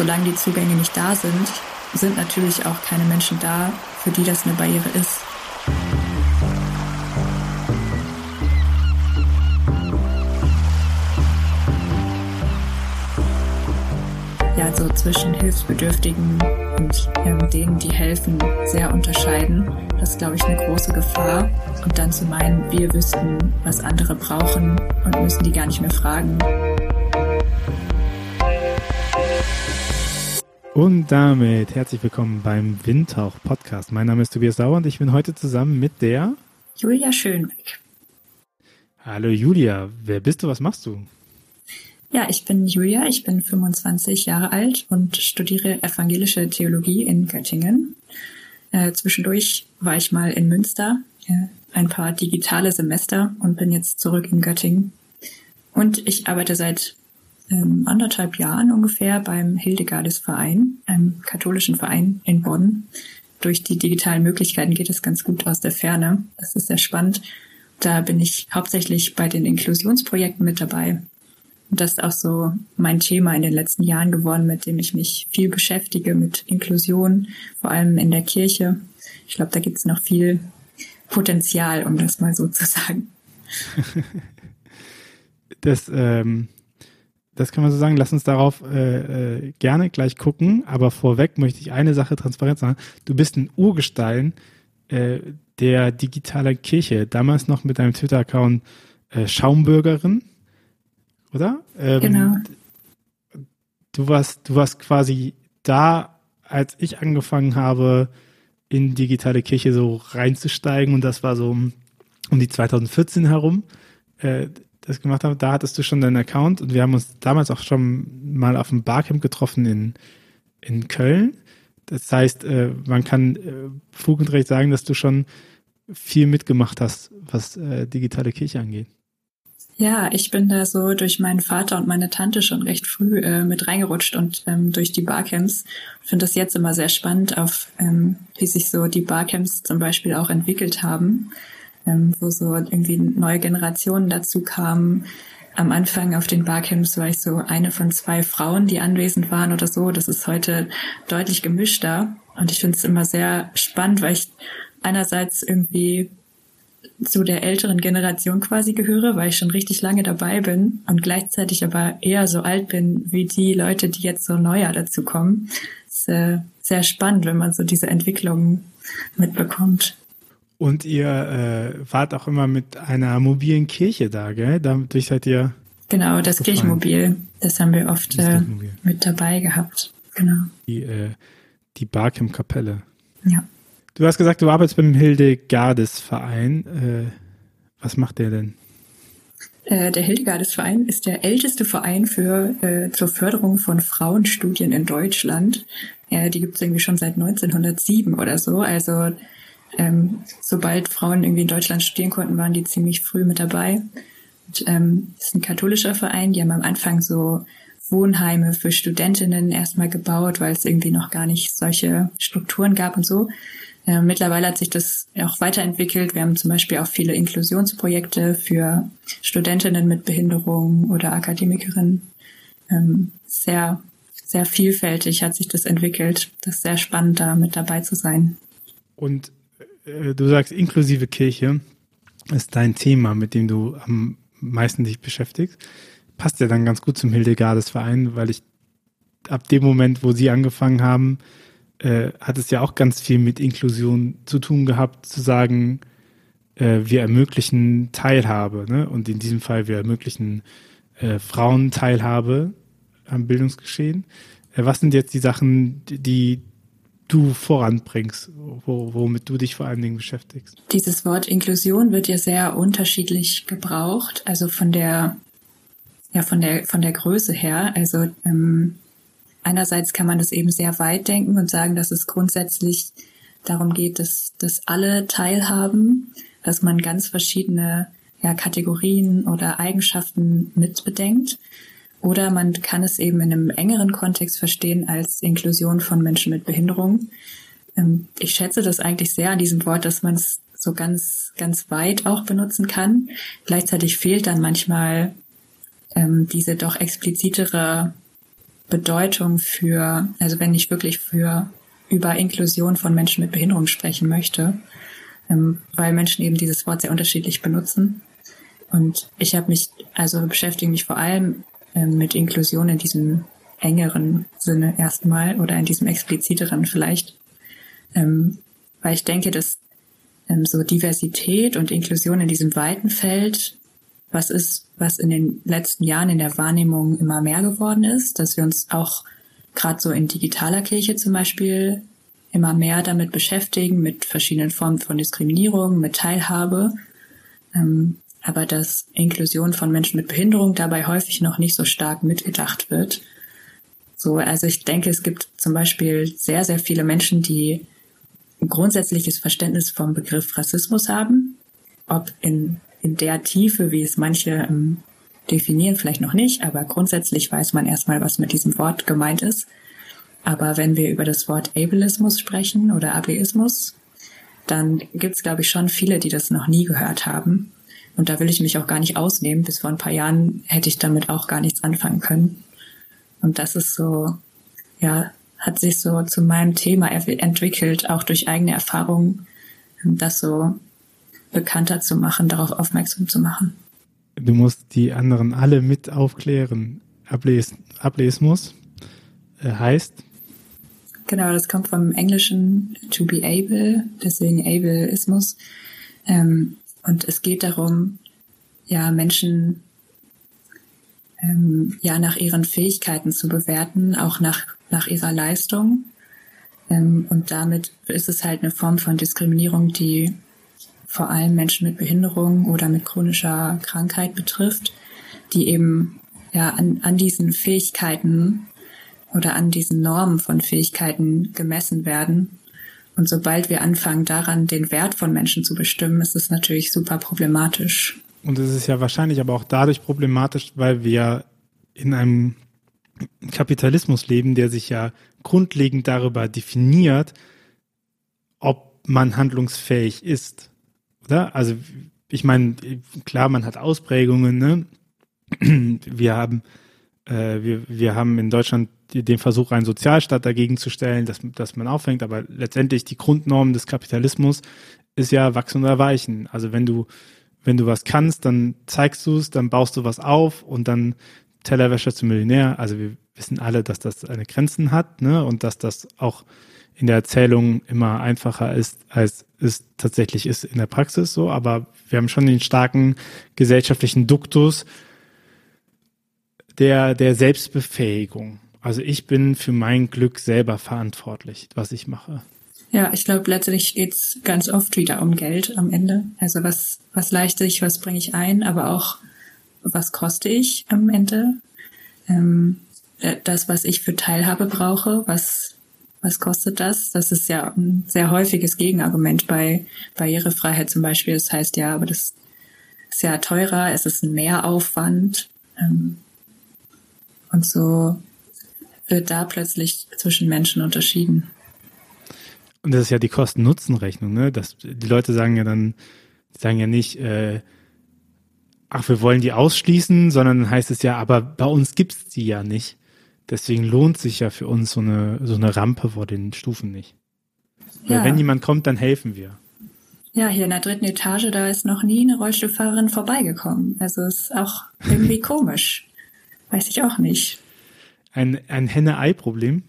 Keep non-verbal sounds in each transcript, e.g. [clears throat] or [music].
solange die Zugänge nicht da sind, sind natürlich auch keine Menschen da, für die das eine Barriere ist. ja so zwischen Hilfsbedürftigen und ähm, denen, die helfen, sehr unterscheiden. Das ist, glaube ich, eine große Gefahr. Und dann zu meinen, wir wüssten, was andere brauchen und müssen die gar nicht mehr fragen. Und damit herzlich willkommen beim Windtauch Podcast. Mein Name ist Tobias Sauer und ich bin heute zusammen mit der Julia Schönbeck. Hallo Julia, wer bist du, was machst du? Ja, ich bin Julia, ich bin 25 Jahre alt und studiere evangelische Theologie in Göttingen. Äh, zwischendurch war ich mal in Münster, äh, ein paar digitale Semester und bin jetzt zurück in Göttingen. Und ich arbeite seit ähm, anderthalb Jahren ungefähr beim Hildegardes Verein, einem katholischen Verein in Bonn. Durch die digitalen Möglichkeiten geht es ganz gut aus der Ferne. Das ist sehr spannend. Da bin ich hauptsächlich bei den Inklusionsprojekten mit dabei und das ist auch so mein Thema in den letzten Jahren geworden, mit dem ich mich viel beschäftige, mit Inklusion, vor allem in der Kirche. Ich glaube, da gibt es noch viel Potenzial, um das mal so zu sagen. [laughs] das, ähm, das kann man so sagen. Lass uns darauf äh, äh, gerne gleich gucken. Aber vorweg möchte ich eine Sache transparent sagen. Du bist ein Urgestein äh, der digitalen Kirche. Damals noch mit deinem Twitter-Account äh, Schaumbürgerin oder? Ähm, genau. Du warst, du warst quasi da, als ich angefangen habe, in digitale Kirche so reinzusteigen und das war so um, um die 2014 herum, äh, das gemacht habe. Da hattest du schon deinen Account und wir haben uns damals auch schon mal auf dem Barcamp getroffen in, in Köln. Das heißt, äh, man kann äh, Fug und Recht sagen, dass du schon viel mitgemacht hast, was äh, digitale Kirche angeht. Ja, ich bin da so durch meinen Vater und meine Tante schon recht früh äh, mit reingerutscht und ähm, durch die Barcamps. Ich finde das jetzt immer sehr spannend, auf ähm, wie sich so die Barcamps zum Beispiel auch entwickelt haben, ähm, wo so irgendwie neue Generationen dazu kamen. Am Anfang auf den Barcamps war ich so eine von zwei Frauen, die anwesend waren oder so. Das ist heute deutlich gemischter. Und ich finde es immer sehr spannend, weil ich einerseits irgendwie zu der älteren Generation quasi gehöre, weil ich schon richtig lange dabei bin und gleichzeitig aber eher so alt bin wie die Leute, die jetzt so neuer dazu kommen. ist äh, sehr spannend, wenn man so diese Entwicklungen mitbekommt. Und ihr äh, wart auch immer mit einer mobilen Kirche da, gell? Dadurch seid ihr. Genau, das gefallen. Kirchenmobil. Das haben wir oft äh, mit dabei gehabt. Genau. Die, äh, die Barcamp-Kapelle. Ja. Du hast gesagt, du arbeitest beim Hildegardes-Verein. Äh, was macht der denn? Äh, der Hildegardes-Verein ist der älteste Verein für äh, zur Förderung von Frauenstudien in Deutschland. Die gibt es irgendwie schon seit 1907 oder so. Also ähm, sobald Frauen irgendwie in Deutschland studieren konnten, waren die ziemlich früh mit dabei. Und, ähm, ist ein katholischer Verein. Die haben am Anfang so Wohnheime für Studentinnen erstmal gebaut, weil es irgendwie noch gar nicht solche Strukturen gab und so. Äh, mittlerweile hat sich das auch weiterentwickelt. Wir haben zum Beispiel auch viele Inklusionsprojekte für Studentinnen mit Behinderung oder Akademikerinnen. Ähm, sehr, sehr vielfältig hat sich das entwickelt. Das ist sehr spannend, da mit dabei zu sein. Und äh, du sagst, inklusive Kirche ist dein Thema, mit dem du am meisten dich beschäftigst. Passt ja dann ganz gut zum Hildegardes Verein, weil ich ab dem Moment, wo sie angefangen haben, äh, hat es ja auch ganz viel mit Inklusion zu tun gehabt, zu sagen, äh, wir ermöglichen Teilhabe. Ne? Und in diesem Fall, wir ermöglichen äh, Frauen Teilhabe am Bildungsgeschehen. Äh, was sind jetzt die Sachen, die du voranbringst, wo, womit du dich vor allen Dingen beschäftigst? Dieses Wort Inklusion wird ja sehr unterschiedlich gebraucht, also von der ja von der von der Größe her. Also ähm, einerseits kann man das eben sehr weit denken und sagen, dass es grundsätzlich darum geht, dass, dass alle teilhaben, dass man ganz verschiedene ja, Kategorien oder Eigenschaften mitbedenkt. Oder man kann es eben in einem engeren Kontext verstehen als Inklusion von Menschen mit Behinderung. Ähm, ich schätze das eigentlich sehr an diesem Wort, dass man es so ganz, ganz weit auch benutzen kann. Gleichzeitig fehlt dann manchmal ähm, diese doch explizitere Bedeutung für, also wenn ich wirklich für über Inklusion von Menschen mit Behinderung sprechen möchte, ähm, weil Menschen eben dieses Wort sehr unterschiedlich benutzen. Und ich habe mich, also beschäftige mich vor allem mit Inklusion in diesem engeren Sinne erstmal oder in diesem expliziteren vielleicht, ähm, weil ich denke, dass ähm, so Diversität und Inklusion in diesem weiten Feld was ist, was in den letzten Jahren in der Wahrnehmung immer mehr geworden ist, dass wir uns auch gerade so in digitaler Kirche zum Beispiel immer mehr damit beschäftigen, mit verschiedenen Formen von Diskriminierung, mit Teilhabe. Ähm, aber dass Inklusion von Menschen mit Behinderung dabei häufig noch nicht so stark mitgedacht wird. So, also ich denke, es gibt zum Beispiel sehr, sehr viele Menschen, die ein grundsätzliches Verständnis vom Begriff Rassismus haben, ob in, in der Tiefe, wie es manche ähm, definieren, vielleicht noch nicht, aber grundsätzlich weiß man erstmal, was mit diesem Wort gemeint ist. Aber wenn wir über das Wort Ableismus sprechen oder Ableismus, dann gibt es, glaube ich, schon viele, die das noch nie gehört haben. Und da will ich mich auch gar nicht ausnehmen. Bis vor ein paar Jahren hätte ich damit auch gar nichts anfangen können. Und das ist so, ja, hat sich so zu meinem Thema entwickelt, auch durch eigene Erfahrungen, das so bekannter zu machen, darauf aufmerksam zu machen. Du musst die anderen alle mit aufklären. Ables Ableismus äh, heißt? Genau, das kommt vom Englischen to be able, deswegen Ableismus. Ähm, und es geht darum, ja, Menschen ähm, ja nach ihren Fähigkeiten zu bewerten, auch nach, nach ihrer Leistung. Ähm, und damit ist es halt eine Form von Diskriminierung, die vor allem Menschen mit Behinderung oder mit chronischer Krankheit betrifft, die eben ja an, an diesen Fähigkeiten oder an diesen Normen von Fähigkeiten gemessen werden. Und sobald wir anfangen, daran den Wert von Menschen zu bestimmen, ist es natürlich super problematisch. Und es ist ja wahrscheinlich aber auch dadurch problematisch, weil wir in einem Kapitalismus leben, der sich ja grundlegend darüber definiert, ob man handlungsfähig ist. Oder? Also ich meine, klar, man hat Ausprägungen, ne? [clears throat] Wir haben, äh, wir, wir haben in Deutschland den Versuch, einen Sozialstaat dagegen zu stellen, dass, dass man aufhängt, aber letztendlich die Grundnorm des Kapitalismus ist ja wachsen oder weichen. Also wenn du wenn du was kannst, dann zeigst du es, dann baust du was auf und dann Tellerwäscher zum Millionär. Also wir wissen alle, dass das eine Grenzen hat, ne? Und dass das auch in der Erzählung immer einfacher ist, als es tatsächlich ist in der Praxis so. Aber wir haben schon den starken gesellschaftlichen Duktus der, der Selbstbefähigung. Also ich bin für mein Glück selber verantwortlich, was ich mache. Ja, ich glaube, letztlich geht's ganz oft wieder um Geld am Ende. Also was, was leiste ich, was bringe ich ein, aber auch was koste ich am Ende. Ähm, äh, das, was ich für Teilhabe brauche, was, was kostet das? Das ist ja ein sehr häufiges Gegenargument bei Barrierefreiheit zum Beispiel. Das heißt ja, aber das ist ja teurer, es ist ein Mehraufwand. Ähm, und so wird da plötzlich zwischen Menschen unterschieden. Und das ist ja die Kosten-Nutzen-Rechnung, ne? Das, die Leute sagen ja dann, die sagen ja nicht, äh, ach, wir wollen die ausschließen, sondern dann heißt es ja, aber bei uns gibt's die ja nicht. Deswegen lohnt sich ja für uns so eine, so eine Rampe vor den Stufen nicht. Weil ja. wenn jemand kommt, dann helfen wir. Ja, hier in der dritten Etage, da ist noch nie eine Rollstuhlfahrerin vorbeigekommen. Also ist auch irgendwie [laughs] komisch. Weiß ich auch nicht. Ein, ein Henne-Ei-Problem?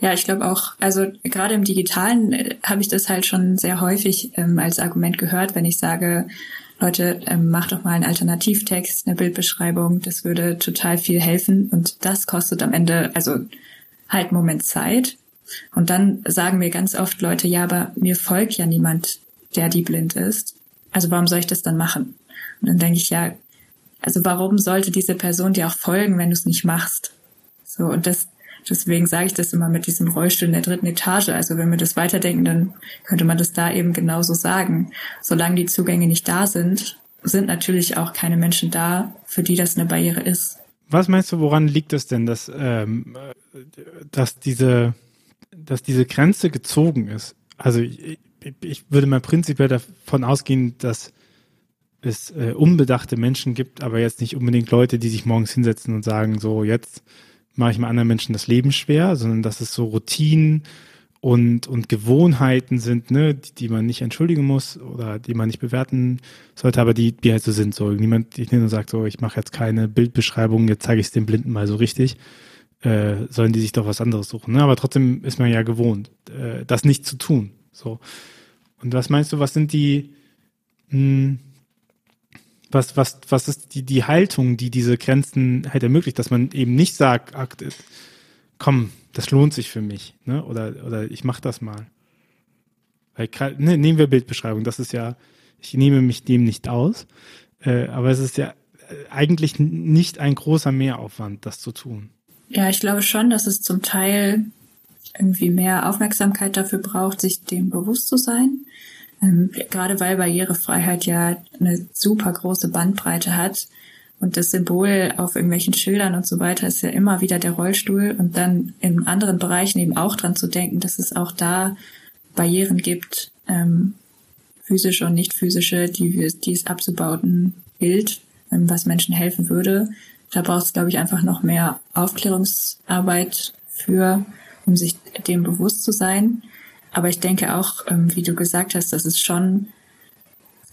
Ja, ich glaube auch, also gerade im Digitalen äh, habe ich das halt schon sehr häufig ähm, als Argument gehört, wenn ich sage, Leute, ähm, macht doch mal einen Alternativtext, eine Bildbeschreibung, das würde total viel helfen und das kostet am Ende, also halt einen Moment Zeit. Und dann sagen mir ganz oft Leute, ja, aber mir folgt ja niemand, der die blind ist. Also warum soll ich das dann machen? Und dann denke ich, ja, also warum sollte diese Person dir auch folgen, wenn du es nicht machst? So, und das, Deswegen sage ich das immer mit diesem Rollstuhl in der dritten Etage. Also wenn wir das weiterdenken, dann könnte man das da eben genauso sagen. Solange die Zugänge nicht da sind, sind natürlich auch keine Menschen da, für die das eine Barriere ist. Was meinst du, woran liegt es denn, dass, ähm, dass, diese, dass diese Grenze gezogen ist? Also ich, ich würde mal prinzipiell davon ausgehen, dass es äh, unbedachte Menschen gibt, aber jetzt nicht unbedingt Leute, die sich morgens hinsetzen und sagen, so jetzt mache ich mal anderen Menschen das Leben schwer, sondern dass es so Routinen und, und Gewohnheiten sind, ne, die, die man nicht entschuldigen muss oder die man nicht bewerten sollte, aber die, die halt so sind. So niemand, ich nur sagt so, ich mache jetzt keine Bildbeschreibung, jetzt zeige ich es den Blinden mal so richtig. Äh, sollen die sich doch was anderes suchen. Ne? Aber trotzdem ist man ja gewohnt, äh, das nicht zu tun. So. Und was meinst du, was sind die, mh, hm, was, was, was ist die, die Haltung, die diese Grenzen halt ermöglicht, dass man eben nicht sagt, komm, das lohnt sich für mich, ne? Oder, oder ich mach das mal. Weil, ne, nehmen wir Bildbeschreibung, das ist ja, ich nehme mich dem nicht aus, äh, aber es ist ja äh, eigentlich nicht ein großer Mehraufwand, das zu tun. Ja, ich glaube schon, dass es zum Teil irgendwie mehr Aufmerksamkeit dafür braucht, sich dem bewusst zu sein. Ähm, gerade weil Barrierefreiheit ja eine super große Bandbreite hat. Und das Symbol auf irgendwelchen Schildern und so weiter ist ja immer wieder der Rollstuhl und dann in anderen Bereichen eben auch dran zu denken, dass es auch da Barrieren gibt, ähm, physische und nicht physische, die, es abzubauten gilt, ähm, was Menschen helfen würde. Da braucht es, glaube ich, einfach noch mehr Aufklärungsarbeit für, um sich dem bewusst zu sein. Aber ich denke auch, ähm, wie du gesagt hast, dass es schon,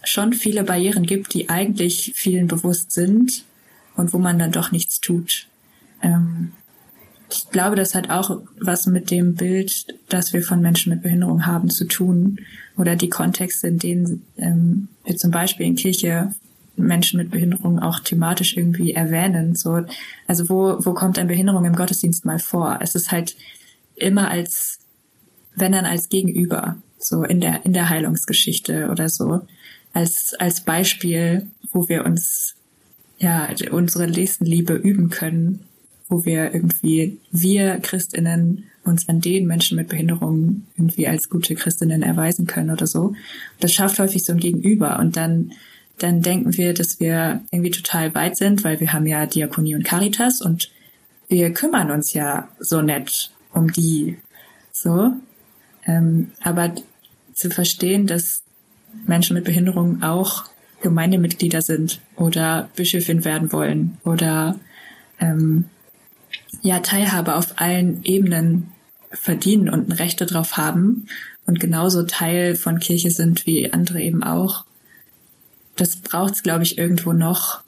schon viele Barrieren gibt, die eigentlich vielen bewusst sind und wo man dann doch nichts tut. Ähm, ich glaube, das hat auch was mit dem Bild, das wir von Menschen mit Behinderung haben, zu tun. Oder die Kontexte, in denen ähm, wir zum Beispiel in Kirche Menschen mit Behinderung auch thematisch irgendwie erwähnen. So, also wo, wo kommt eine Behinderung im Gottesdienst mal vor? Es ist halt immer als wenn dann als Gegenüber, so in der, in der Heilungsgeschichte oder so, als, als Beispiel, wo wir uns, ja, unsere Nächstenliebe üben können, wo wir irgendwie, wir Christinnen uns an den Menschen mit Behinderungen irgendwie als gute Christinnen erweisen können oder so. Das schafft häufig so ein Gegenüber und dann, dann denken wir, dass wir irgendwie total weit sind, weil wir haben ja Diakonie und Caritas und wir kümmern uns ja so nett um die, so. Ähm, aber zu verstehen, dass Menschen mit Behinderung auch Gemeindemitglieder sind oder Bischöfin werden wollen oder ähm, ja Teilhabe auf allen Ebenen verdienen und ein Recht darauf haben und genauso Teil von Kirche sind wie andere eben auch. Das braucht es, glaube ich, irgendwo noch,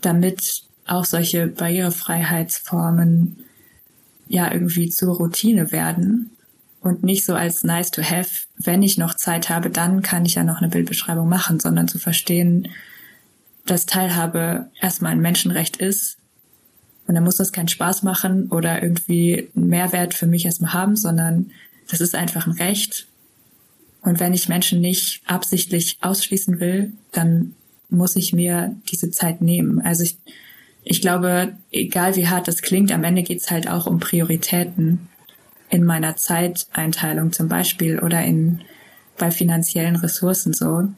damit auch solche Barrierefreiheitsformen ja irgendwie zur Routine werden und nicht so als nice to have, wenn ich noch Zeit habe, dann kann ich ja noch eine Bildbeschreibung machen, sondern zu verstehen, dass Teilhabe erstmal ein Menschenrecht ist. Und dann muss das keinen Spaß machen oder irgendwie einen Mehrwert für mich erstmal haben, sondern das ist einfach ein Recht. Und wenn ich Menschen nicht absichtlich ausschließen will, dann muss ich mir diese Zeit nehmen. Also ich, ich glaube, egal wie hart das klingt, am Ende geht's halt auch um Prioritäten in meiner Zeiteinteilung zum Beispiel oder in bei finanziellen Ressourcen so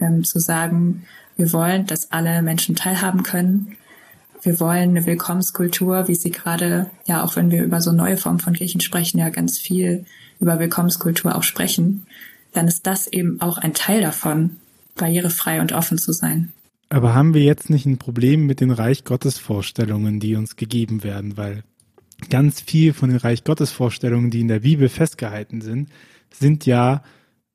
ähm, zu sagen, wir wollen, dass alle Menschen teilhaben können. Wir wollen eine Willkommenskultur, wie sie gerade, ja, auch wenn wir über so neue Formen von Kirchen sprechen, ja ganz viel über Willkommenskultur auch sprechen, dann ist das eben auch ein Teil davon, barrierefrei und offen zu sein. Aber haben wir jetzt nicht ein Problem mit den Reich Gottes Vorstellungen, die uns gegeben werden? Weil ganz viel von den Reich Gottes Vorstellungen, die in der Bibel festgehalten sind, sind ja,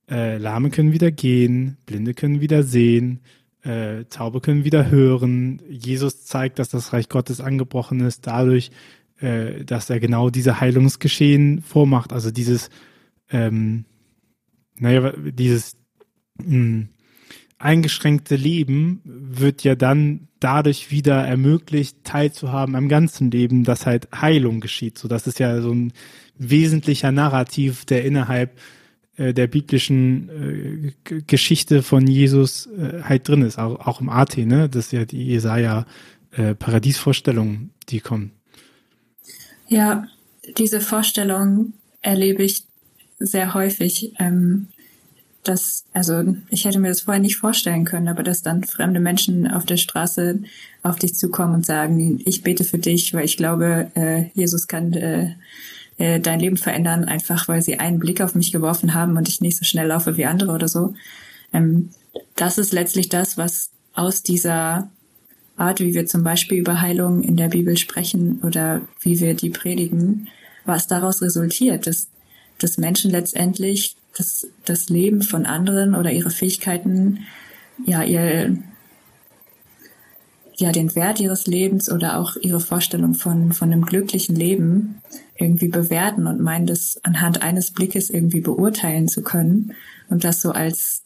äh, Lahme können wieder gehen, Blinde können wieder sehen, äh, Taube können wieder hören. Jesus zeigt, dass das Reich Gottes angebrochen ist, dadurch, äh, dass er genau diese Heilungsgeschehen vormacht. Also dieses, ähm, naja, dieses mh, hm, eingeschränkte Leben wird ja dann dadurch wieder ermöglicht, teilzuhaben am ganzen Leben, dass halt Heilung geschieht. So, das ist ja so ein wesentlicher Narrativ, der innerhalb äh, der biblischen äh, Geschichte von Jesus äh, halt drin ist, auch, auch im AT, ne? Das ist ja die Jesaja äh, Paradiesvorstellung, die kommen. Ja, diese Vorstellung erlebe ich sehr häufig. Ähm, dass, also ich hätte mir das vorher nicht vorstellen können, aber dass dann fremde Menschen auf der Straße auf dich zukommen und sagen, ich bete für dich, weil ich glaube, äh, Jesus kann äh, äh, dein Leben verändern, einfach weil sie einen Blick auf mich geworfen haben und ich nicht so schnell laufe wie andere oder so. Ähm, das ist letztlich das, was aus dieser Art, wie wir zum Beispiel über Heilung in der Bibel sprechen oder wie wir die predigen, was daraus resultiert, dass, dass Menschen letztendlich das, das Leben von anderen oder ihre Fähigkeiten, ja, ihr, ja, den Wert ihres Lebens oder auch ihre Vorstellung von, von einem glücklichen Leben irgendwie bewerten und meinen, das anhand eines Blickes irgendwie beurteilen zu können und das so als,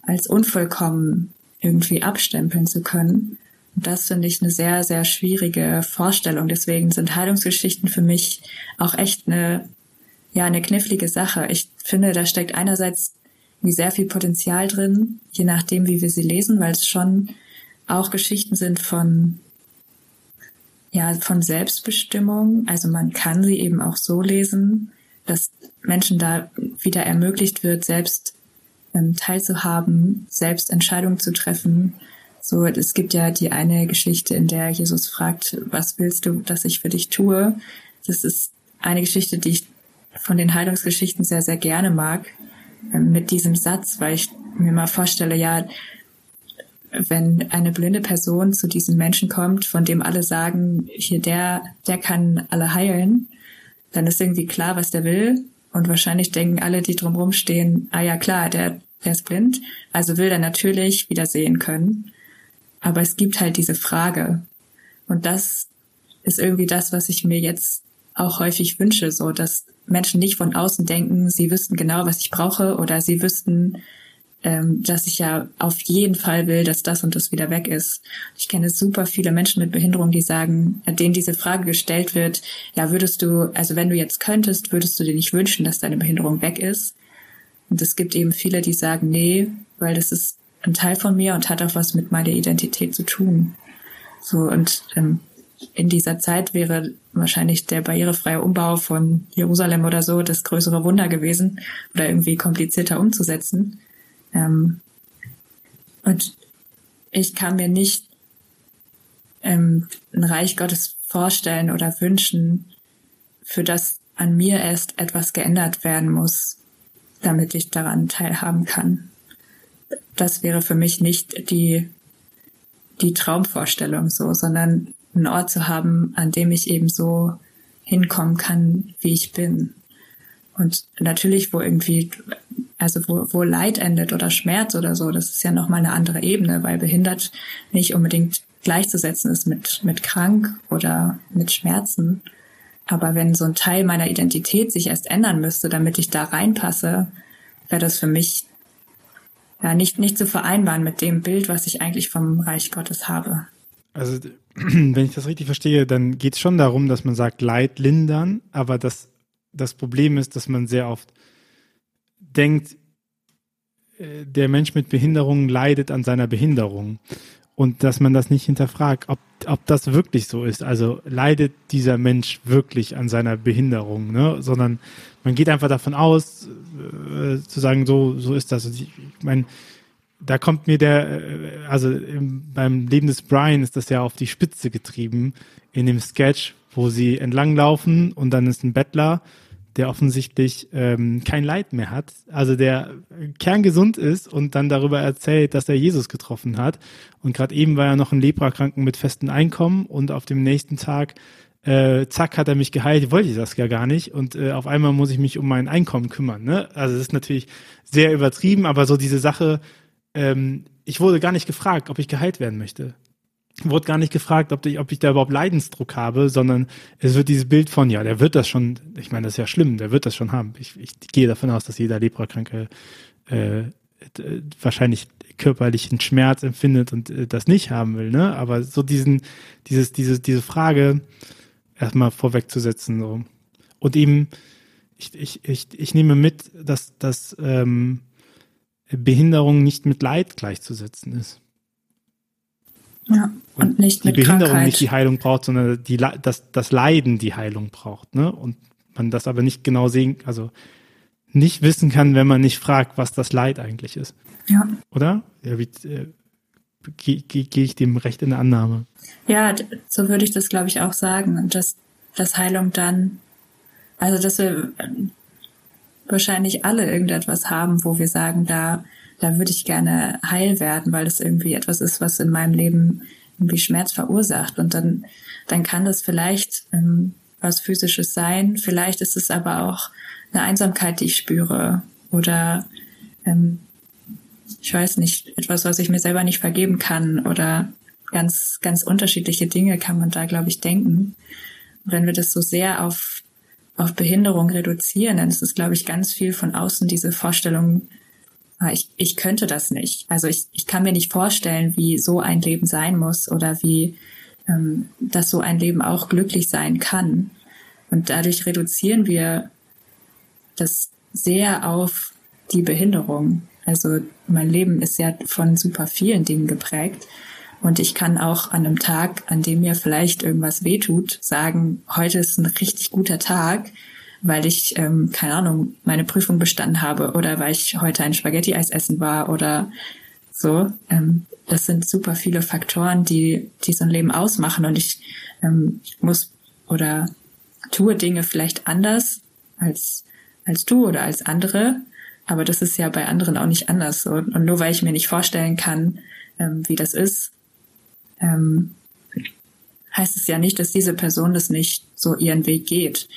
als unvollkommen irgendwie abstempeln zu können. Und das finde ich eine sehr, sehr schwierige Vorstellung. Deswegen sind Heilungsgeschichten für mich auch echt eine, ja, eine knifflige Sache. Ich finde, da steckt einerseits sehr viel Potenzial drin, je nachdem, wie wir sie lesen, weil es schon auch Geschichten sind von ja, von Selbstbestimmung. Also man kann sie eben auch so lesen, dass Menschen da wieder ermöglicht wird, selbst ähm, teilzuhaben, selbst Entscheidungen zu treffen. So, es gibt ja die eine Geschichte, in der Jesus fragt, was willst du, dass ich für dich tue? Das ist eine Geschichte, die ich von den Heilungsgeschichten sehr, sehr gerne mag, ähm, mit diesem Satz, weil ich mir mal vorstelle, ja, wenn eine blinde Person zu diesem Menschen kommt, von dem alle sagen, hier der, der kann alle heilen, dann ist irgendwie klar, was der will. Und wahrscheinlich denken alle, die drumherum stehen, ah ja klar, der, der ist blind, also will er natürlich wieder sehen können. Aber es gibt halt diese Frage. Und das ist irgendwie das, was ich mir jetzt auch häufig wünsche, so dass Menschen nicht von außen denken, sie wüssten genau, was ich brauche oder sie wüssten, ähm, dass ich ja auf jeden Fall will, dass das und das wieder weg ist. Ich kenne super viele Menschen mit Behinderung, die sagen, denen diese Frage gestellt wird, ja, würdest du, also wenn du jetzt könntest, würdest du dir nicht wünschen, dass deine Behinderung weg ist? Und es gibt eben viele, die sagen, nee, weil das ist ein Teil von mir und hat auch was mit meiner Identität zu tun. So, und ähm, in dieser Zeit wäre wahrscheinlich der barrierefreie Umbau von Jerusalem oder so das größere Wunder gewesen oder irgendwie komplizierter umzusetzen. Ähm, und ich kann mir nicht ähm, ein Reich Gottes vorstellen oder wünschen, für das an mir erst etwas geändert werden muss, damit ich daran teilhaben kann. Das wäre für mich nicht die, die Traumvorstellung so, sondern einen Ort zu haben, an dem ich eben so hinkommen kann, wie ich bin. Und natürlich, wo irgendwie also wo, wo Leid endet oder Schmerz oder so, das ist ja nochmal eine andere Ebene, weil behindert nicht unbedingt gleichzusetzen ist mit, mit krank oder mit Schmerzen. Aber wenn so ein Teil meiner Identität sich erst ändern müsste, damit ich da reinpasse, wäre das für mich ja nicht, nicht zu vereinbaren mit dem Bild, was ich eigentlich vom Reich Gottes habe. Also, [clears throat] wenn ich das richtig verstehe, dann geht es schon darum, dass man sagt, Leid lindern, aber das, das Problem ist, dass man sehr oft denkt, äh, der Mensch mit Behinderung leidet an seiner Behinderung. Und dass man das nicht hinterfragt, ob, ob das wirklich so ist. Also leidet dieser Mensch wirklich an seiner Behinderung, ne? Sondern man geht einfach davon aus, äh, zu sagen, so, so ist das. ich, ich meine, da kommt mir der, äh, also im, beim Leben des Brian ist das ja auf die Spitze getrieben, in dem Sketch, wo sie entlanglaufen und dann ist ein Bettler der offensichtlich ähm, kein Leid mehr hat, also der kerngesund ist und dann darüber erzählt, dass er Jesus getroffen hat. Und gerade eben war er noch ein Leprakranken mit festem Einkommen und auf dem nächsten Tag, äh, zack, hat er mich geheilt, wollte ich das ja gar nicht. Und äh, auf einmal muss ich mich um mein Einkommen kümmern. Ne? Also das ist natürlich sehr übertrieben, aber so diese Sache, ähm, ich wurde gar nicht gefragt, ob ich geheilt werden möchte wurde gar nicht gefragt, ob ich, ob ich da überhaupt Leidensdruck habe, sondern es wird dieses Bild von, ja, der wird das schon, ich meine, das ist ja schlimm, der wird das schon haben. Ich, ich gehe davon aus, dass jeder Leprakranke äh, wahrscheinlich körperlichen Schmerz empfindet und äh, das nicht haben will, ne? Aber so diesen, dieses, diese, diese Frage erstmal vorwegzusetzen, so. Und eben, ich, ich, ich, ich nehme mit, dass, dass ähm, Behinderung nicht mit Leid gleichzusetzen ist. Ja, und, und nicht die Behinderung Krankheit. nicht die Heilung braucht, sondern die, das, das Leiden die Heilung braucht. Ne? Und man das aber nicht genau sehen, also nicht wissen kann, wenn man nicht fragt, was das Leid eigentlich ist. Ja. Oder? Ja, wie äh, gehe geh, geh ich dem recht in der Annahme? Ja, so würde ich das, glaube ich, auch sagen. Und dass, dass Heilung dann, also dass wir wahrscheinlich alle irgendetwas haben, wo wir sagen, da da würde ich gerne heil werden, weil das irgendwie etwas ist, was in meinem Leben irgendwie Schmerz verursacht. Und dann, dann kann das vielleicht ähm, was Physisches sein. Vielleicht ist es aber auch eine Einsamkeit, die ich spüre. Oder ähm, ich weiß nicht, etwas, was ich mir selber nicht vergeben kann. Oder ganz, ganz unterschiedliche Dinge kann man da, glaube ich, denken. Und wenn wir das so sehr auf, auf Behinderung reduzieren, dann ist es, glaube ich, ganz viel von außen diese Vorstellung, ah, ich, ich könnte das nicht. Also ich, ich kann mir nicht vorstellen, wie so ein Leben sein muss oder wie ähm, dass so ein Leben auch glücklich sein kann. Und dadurch reduzieren wir das sehr auf die Behinderung. Also mein Leben ist ja von super vielen Dingen geprägt. Und ich kann auch an einem Tag, an dem mir vielleicht irgendwas wehtut, sagen, heute ist ein richtig guter Tag, weil ich, ähm, keine Ahnung, meine Prüfung bestanden habe oder weil ich heute ein Spaghetti-Eis essen war oder so. Ähm, das sind super viele Faktoren, die, die so ein Leben ausmachen. Und ich ähm, muss oder tue Dinge vielleicht anders als, als du oder als andere. Aber das ist ja bei anderen auch nicht anders. So. Und nur weil ich mir nicht vorstellen kann, ähm, wie das ist, ähm, heißt es ja nicht, dass diese Person das nicht so ihren Weg geht.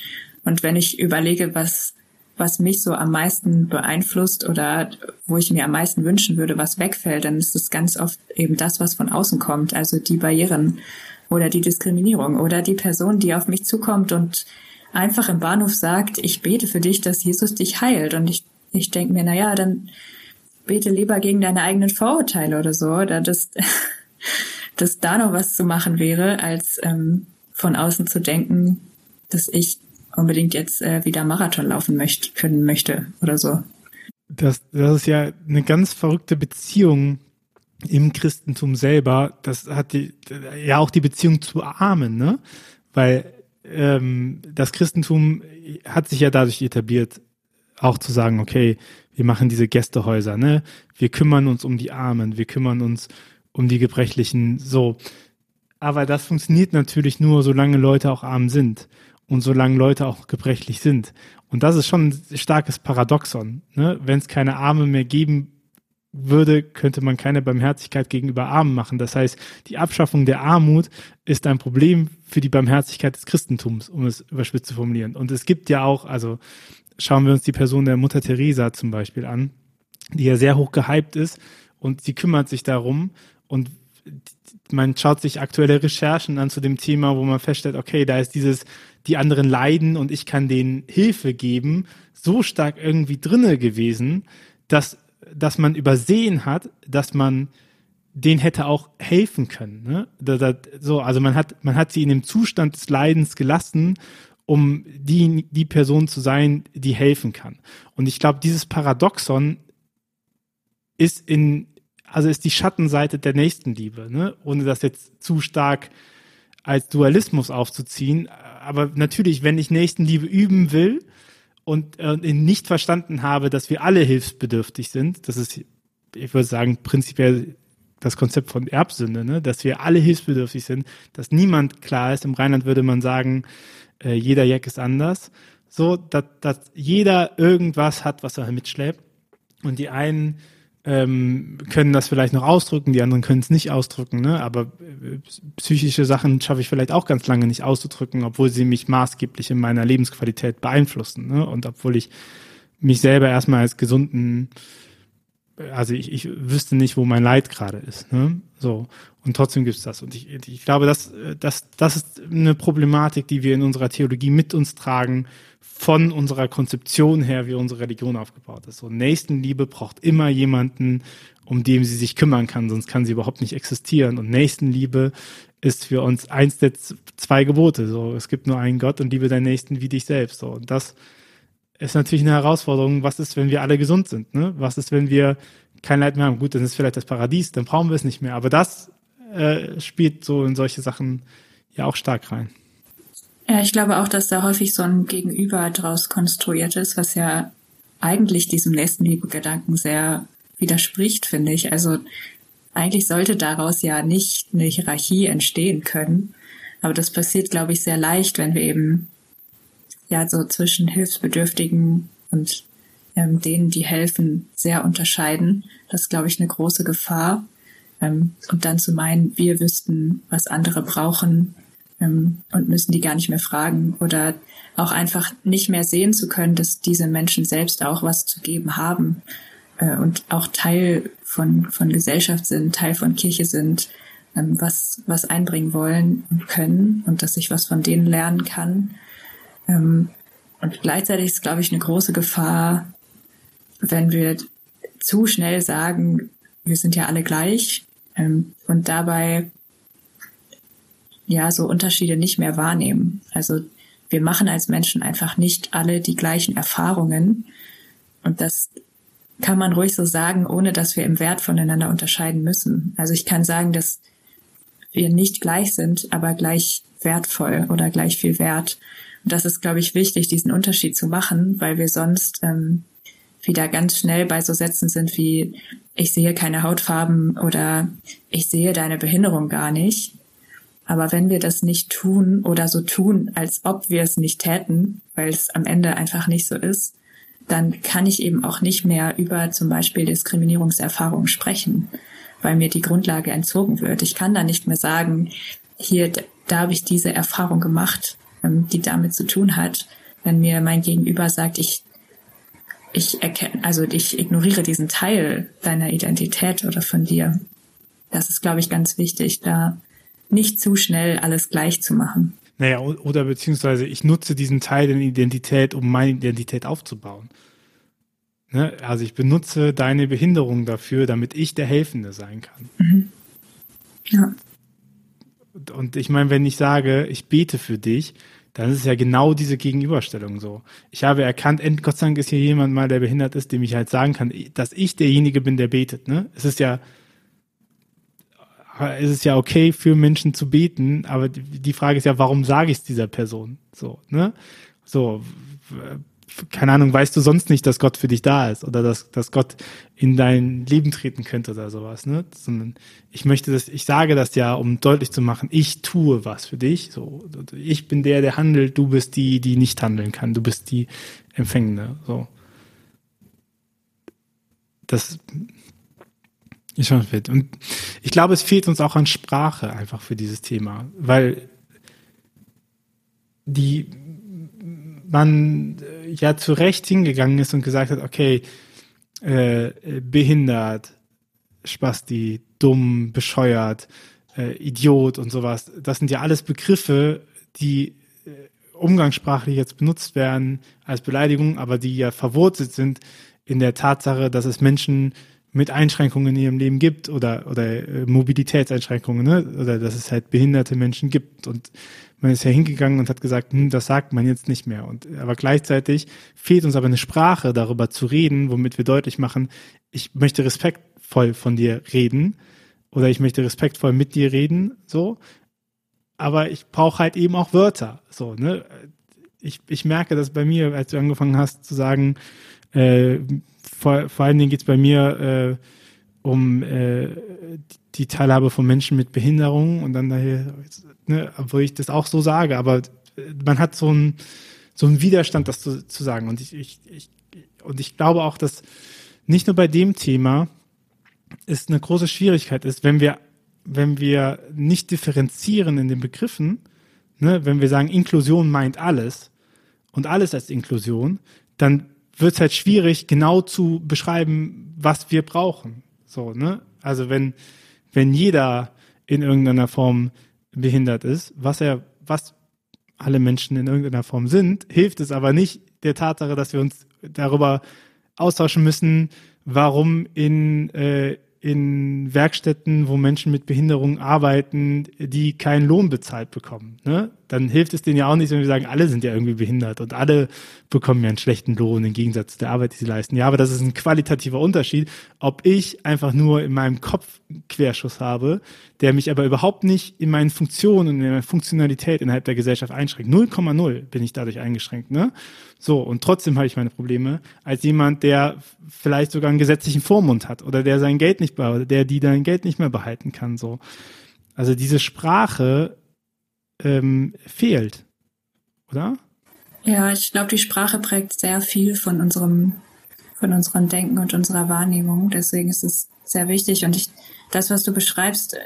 Und wenn ich überlege, was, was mich so am meisten beeinflusst oder wo ich mir am meisten wünschen würde, was wegfällt, dann ist es ganz oft eben das, was von außen kommt, also die Barrieren oder die Diskriminierung oder die Person, die auf mich zukommt und einfach im Bahnhof sagt, ich bete für dich, dass Jesus dich heilt. Und ich, ich denke mir, na ja, dann bete lieber gegen deine eigenen Vorurteile oder so, oder das, [laughs] dass da noch was zu machen wäre, als ähm, von außen zu denken, dass ich unbedingt jetzt äh, wieder Marathon laufen möchte, können möchte oder so. Das, das ist ja eine ganz verrückte Beziehung im Christentum selber. Das hat die, ja auch die Beziehung zu Armen, ne? Weil ähm, das Christentum hat sich ja dadurch etabliert, auch zu sagen, okay, wir machen diese Gästehäuser, ne? Wir kümmern uns um die Armen, wir kümmern uns um die Gebrechlichen, so. Aber das funktioniert natürlich nur, solange Leute auch arm sind und solange Leute auch gebrechlich sind. Und das ist schon ein starkes Paradoxon. Ne? Wenn es keine Arme mehr geben würde, könnte man keine Barmherzigkeit gegenüber Armen machen. Das heißt, die Abschaffung der Armut ist ein Problem für die Barmherzigkeit des Christentums, um es überspitzt zu formulieren. Und es gibt ja auch, also schauen wir uns die Person der Mutter Teresa zum Beispiel an, die ja sehr hoch gehypt ist und sie kümmert sich darum und man schaut sich aktuelle Recherchen an zu dem Thema, wo man feststellt, okay, da ist dieses, die anderen leiden und ich kann denen Hilfe geben, so stark irgendwie drinne gewesen, dass, dass man übersehen hat, dass man den hätte auch helfen können. Ne? Da, da, so, also man hat, man hat sie in dem Zustand des Leidens gelassen, um die, die Person zu sein, die helfen kann. Und ich glaube, dieses Paradoxon ist in, also ist die Schattenseite der Nächstenliebe, ne? ohne das jetzt zu stark als Dualismus aufzuziehen. Aber natürlich, wenn ich Nächstenliebe üben will und äh, nicht verstanden habe, dass wir alle hilfsbedürftig sind, das ist, ich würde sagen, prinzipiell das Konzept von Erbsünde, ne? dass wir alle hilfsbedürftig sind, dass niemand klar ist. Im Rheinland würde man sagen, äh, jeder Jack ist anders. So, dass, dass jeder irgendwas hat, was er mitschleppt. Und die einen ähm, können das vielleicht noch ausdrücken, die anderen können es nicht ausdrücken, ne? aber äh, psychische Sachen schaffe ich vielleicht auch ganz lange nicht auszudrücken, obwohl sie mich maßgeblich in meiner Lebensqualität beeinflussen ne? und obwohl ich mich selber erstmal als gesunden, also ich, ich wüsste nicht, wo mein Leid gerade ist. Ne? So. Und trotzdem gibt's das. Und ich, ich glaube, das, das, das ist eine Problematik, die wir in unserer Theologie mit uns tragen, von unserer Konzeption her, wie unsere Religion aufgebaut ist. So Nächstenliebe braucht immer jemanden, um dem sie sich kümmern kann, sonst kann sie überhaupt nicht existieren. Und Nächstenliebe ist für uns eins der zwei Gebote. So, es gibt nur einen Gott und liebe deinen Nächsten wie dich selbst. So, und das ist natürlich eine Herausforderung. Was ist, wenn wir alle gesund sind? Ne? Was ist, wenn wir kein Leid mehr haben? Gut, dann ist vielleicht das Paradies, dann brauchen wir es nicht mehr. Aber das äh, spielt so in solche Sachen ja auch stark rein. Ja, ich glaube auch, dass da häufig so ein Gegenüber draus konstruiert ist, was ja eigentlich diesem Nächstenliebe-Gedanken sehr widerspricht, finde ich. Also eigentlich sollte daraus ja nicht eine Hierarchie entstehen können. Aber das passiert, glaube ich, sehr leicht, wenn wir eben ja so zwischen Hilfsbedürftigen und ähm, denen, die helfen, sehr unterscheiden. Das ist, glaube ich, eine große Gefahr. Ähm, und dann zu meinen, wir wüssten, was andere brauchen ähm, und müssen die gar nicht mehr fragen oder auch einfach nicht mehr sehen zu können, dass diese Menschen selbst auch was zu geben haben äh, und auch Teil von, von Gesellschaft sind, Teil von Kirche sind, ähm, was, was einbringen wollen und können und dass ich was von denen lernen kann. Ähm, und gleichzeitig ist, glaube ich, eine große Gefahr, wenn wir zu schnell sagen, wir sind ja alle gleich ähm, und dabei ja so Unterschiede nicht mehr wahrnehmen. Also wir machen als Menschen einfach nicht alle die gleichen Erfahrungen und das kann man ruhig so sagen, ohne dass wir im Wert voneinander unterscheiden müssen. Also ich kann sagen, dass wir nicht gleich sind, aber gleich wertvoll oder gleich viel wert. Und das ist, glaube ich, wichtig, diesen Unterschied zu machen, weil wir sonst ähm, wieder ganz schnell bei so Sätzen sind wie ich sehe keine Hautfarben oder ich sehe deine Behinderung gar nicht. Aber wenn wir das nicht tun oder so tun, als ob wir es nicht täten, weil es am Ende einfach nicht so ist, dann kann ich eben auch nicht mehr über zum Beispiel Diskriminierungserfahrungen sprechen, weil mir die Grundlage entzogen wird. Ich kann da nicht mehr sagen, hier, da habe ich diese Erfahrung gemacht, ähm, die damit zu tun hat, wenn mir mein Gegenüber sagt, ich ich erkenne, also ich ignoriere diesen Teil deiner Identität oder von dir. Das ist, glaube ich, ganz wichtig, da nicht zu schnell alles gleich zu machen. Naja, oder beziehungsweise ich nutze diesen Teil der Identität, um meine Identität aufzubauen. Ne? Also ich benutze deine Behinderung dafür, damit ich der Helfende sein kann. Mhm. Ja. Und ich meine, wenn ich sage, ich bete für dich, dann ist es ja genau diese Gegenüberstellung so. Ich habe erkannt, Gott sei Dank ist hier jemand mal, der behindert ist, dem ich halt sagen kann, dass ich derjenige bin, der betet. Ne? Es ist ja, es ist ja okay für Menschen zu beten, aber die Frage ist ja, warum sage ich es dieser Person? So, ne? So, keine Ahnung, weißt du sonst nicht, dass Gott für dich da ist oder dass, dass Gott in dein Leben treten könnte oder sowas, ne? Sondern ich möchte das, ich sage das ja, um deutlich zu machen, ich tue was für dich, so. Ich bin der, der handelt, du bist die, die nicht handeln kann, du bist die Empfängende, so. Das ist schon fit. Und ich glaube, es fehlt uns auch an Sprache einfach für dieses Thema, weil die, man ja zu Recht hingegangen ist und gesagt hat, okay, äh, behindert, Spasti, dumm, bescheuert, äh, Idiot und sowas, das sind ja alles Begriffe, die äh, umgangssprachlich jetzt benutzt werden als Beleidigung, aber die ja verwurzelt sind in der Tatsache, dass es Menschen mit Einschränkungen in ihrem Leben gibt oder oder äh, Mobilitätseinschränkungen, ne? oder dass es halt behinderte Menschen gibt und man ist ja hingegangen und hat gesagt, hm, das sagt man jetzt nicht mehr. Und aber gleichzeitig fehlt uns aber eine Sprache, darüber zu reden, womit wir deutlich machen, ich möchte respektvoll von dir reden oder ich möchte respektvoll mit dir reden, so. Aber ich brauche halt eben auch Wörter, so. Ne? Ich, ich merke das bei mir, als du angefangen hast zu sagen, äh, vor, vor allen Dingen geht's bei mir äh, um äh, die Teilhabe von Menschen mit Behinderung und dann daher ne, obwohl ich das auch so sage, aber man hat so einen so einen Widerstand, das zu, zu sagen. Und ich, ich, ich, und ich glaube auch, dass nicht nur bei dem Thema es eine große Schwierigkeit ist, wenn wir, wenn wir nicht differenzieren in den Begriffen, ne, wenn wir sagen, Inklusion meint alles und alles als Inklusion, dann wird es halt schwierig, genau zu beschreiben, was wir brauchen. So, ne? Also wenn, wenn jeder in irgendeiner Form behindert ist, was er, was alle Menschen in irgendeiner Form sind, hilft es aber nicht der Tatsache, dass wir uns darüber austauschen müssen, warum in äh, in Werkstätten, wo Menschen mit Behinderung arbeiten, die keinen Lohn bezahlt bekommen. Ne? Dann hilft es denen ja auch nicht, wenn wir sagen, alle sind ja irgendwie behindert und alle bekommen ja einen schlechten Lohn im Gegensatz zu der Arbeit, die sie leisten. Ja, aber das ist ein qualitativer Unterschied, ob ich einfach nur in meinem Kopf Querschuss habe, der mich aber überhaupt nicht in meinen Funktionen und in meiner Funktionalität innerhalb der Gesellschaft einschränkt. 0,0 bin ich dadurch eingeschränkt. Ne? So, und trotzdem habe ich meine Probleme, als jemand, der vielleicht sogar einen gesetzlichen Vormund hat oder der sein Geld nicht behalten, der die dein Geld nicht mehr behalten kann. So. Also diese Sprache ähm, fehlt, oder? Ja, ich glaube, die Sprache prägt sehr viel von unserem, von unserem Denken und unserer Wahrnehmung. Deswegen ist es sehr wichtig. Und ich, das, was du beschreibst,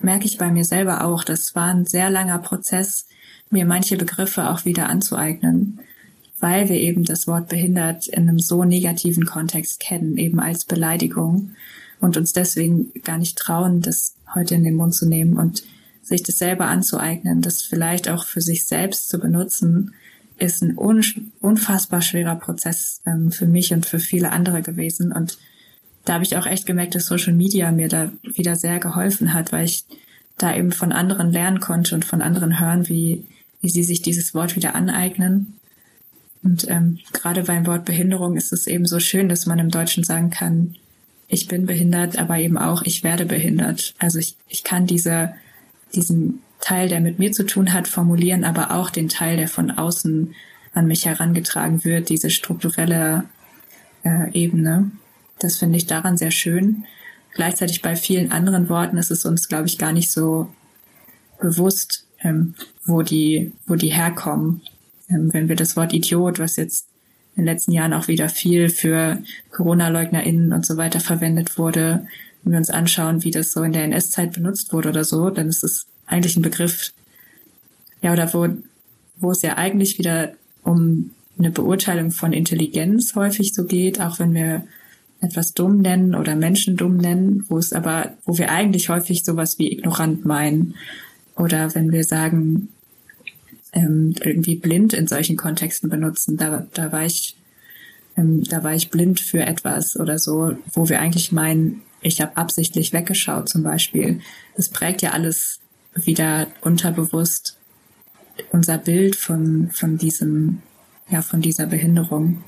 merke ich bei mir selber auch. Das war ein sehr langer Prozess, mir manche Begriffe auch wieder anzueignen, weil wir eben das Wort behindert in einem so negativen Kontext kennen, eben als Beleidigung und uns deswegen gar nicht trauen, das heute in den Mund zu nehmen und sich das selber anzueignen, das vielleicht auch für sich selbst zu benutzen, ist ein unfassbar schwerer Prozess ähm, für mich und für viele andere gewesen. Und da habe ich auch echt gemerkt, dass Social Media mir da wieder sehr geholfen hat, weil ich da eben von anderen lernen konnte und von anderen hören, wie, wie sie sich dieses Wort wieder aneignen. Und ähm, gerade beim Wort Behinderung ist es eben so schön, dass man im Deutschen sagen kann, ich bin behindert, aber eben auch, ich werde behindert. Also ich, ich kann diese, diesen Teil, der mit mir zu tun hat, formulieren, aber auch den Teil, der von außen an mich herangetragen wird, diese strukturelle äh, Ebene. Das finde ich daran sehr schön. Gleichzeitig bei vielen anderen Worten ist es uns, glaube ich, gar nicht so bewusst, ähm, wo die, wo die herkommen. Ähm, wenn wir das Wort Idiot, was jetzt in den letzten Jahren auch wieder viel für Corona-LeugnerInnen und so weiter verwendet wurde, wenn wir uns anschauen, wie das so in der NS-Zeit benutzt wurde oder so, dann ist es eigentlich ein Begriff, ja, oder wo, wo es ja eigentlich wieder um eine Beurteilung von Intelligenz häufig so geht, auch wenn wir etwas dumm nennen oder Menschen dumm nennen, wo es aber, wo wir eigentlich häufig sowas wie ignorant meinen. Oder wenn wir sagen, ähm, irgendwie blind in solchen Kontexten benutzen, da, da war ich, ähm, da war ich blind für etwas oder so, wo wir eigentlich meinen, ich habe absichtlich weggeschaut zum Beispiel. Das prägt ja alles wieder unterbewusst unser Bild von, von diesem, ja, von dieser Behinderung.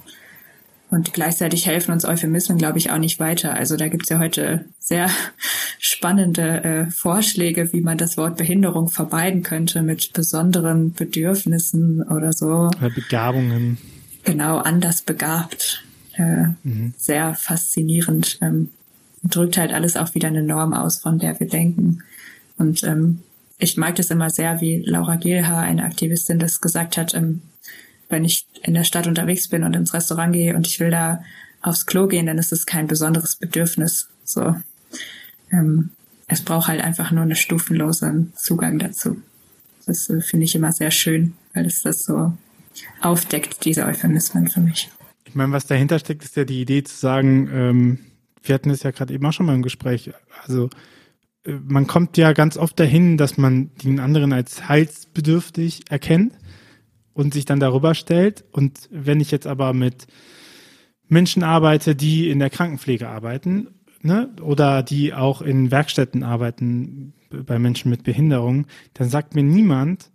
Und gleichzeitig helfen uns Euphemismen, glaube ich, auch nicht weiter. Also da gibt's ja heute sehr [laughs] spannende äh, Vorschläge, wie man das Wort Behinderung vermeiden könnte mit besonderen Bedürfnissen oder so. Oder Begabungen. Genau, anders begabt. Äh, mhm. Sehr faszinierend. Ähm, drückt halt alles auch wieder eine Norm aus, von der wir denken. Und ähm, ich mag das immer sehr, wie Laura Gehlhaar, eine Aktivistin, das gesagt hat, ähm, wenn ich in der Stadt unterwegs bin und ins Restaurant gehe und ich will da aufs Klo gehen, dann ist es kein besonderes Bedürfnis. So, ähm, es braucht halt einfach nur einen stufenlosen Zugang dazu. Das äh, finde ich immer sehr schön, weil es das so aufdeckt, diese Euphemismen für mich. Ich meine, was dahinter steckt, ist ja die Idee zu sagen, ähm, wir hatten es ja gerade eben auch schon mal im Gespräch, also äh, man kommt ja ganz oft dahin, dass man den anderen als heilsbedürftig erkennt und sich dann darüber stellt. Und wenn ich jetzt aber mit Menschen arbeite, die in der Krankenpflege arbeiten, ne, oder die auch in Werkstätten arbeiten bei Menschen mit Behinderung, dann sagt mir niemand,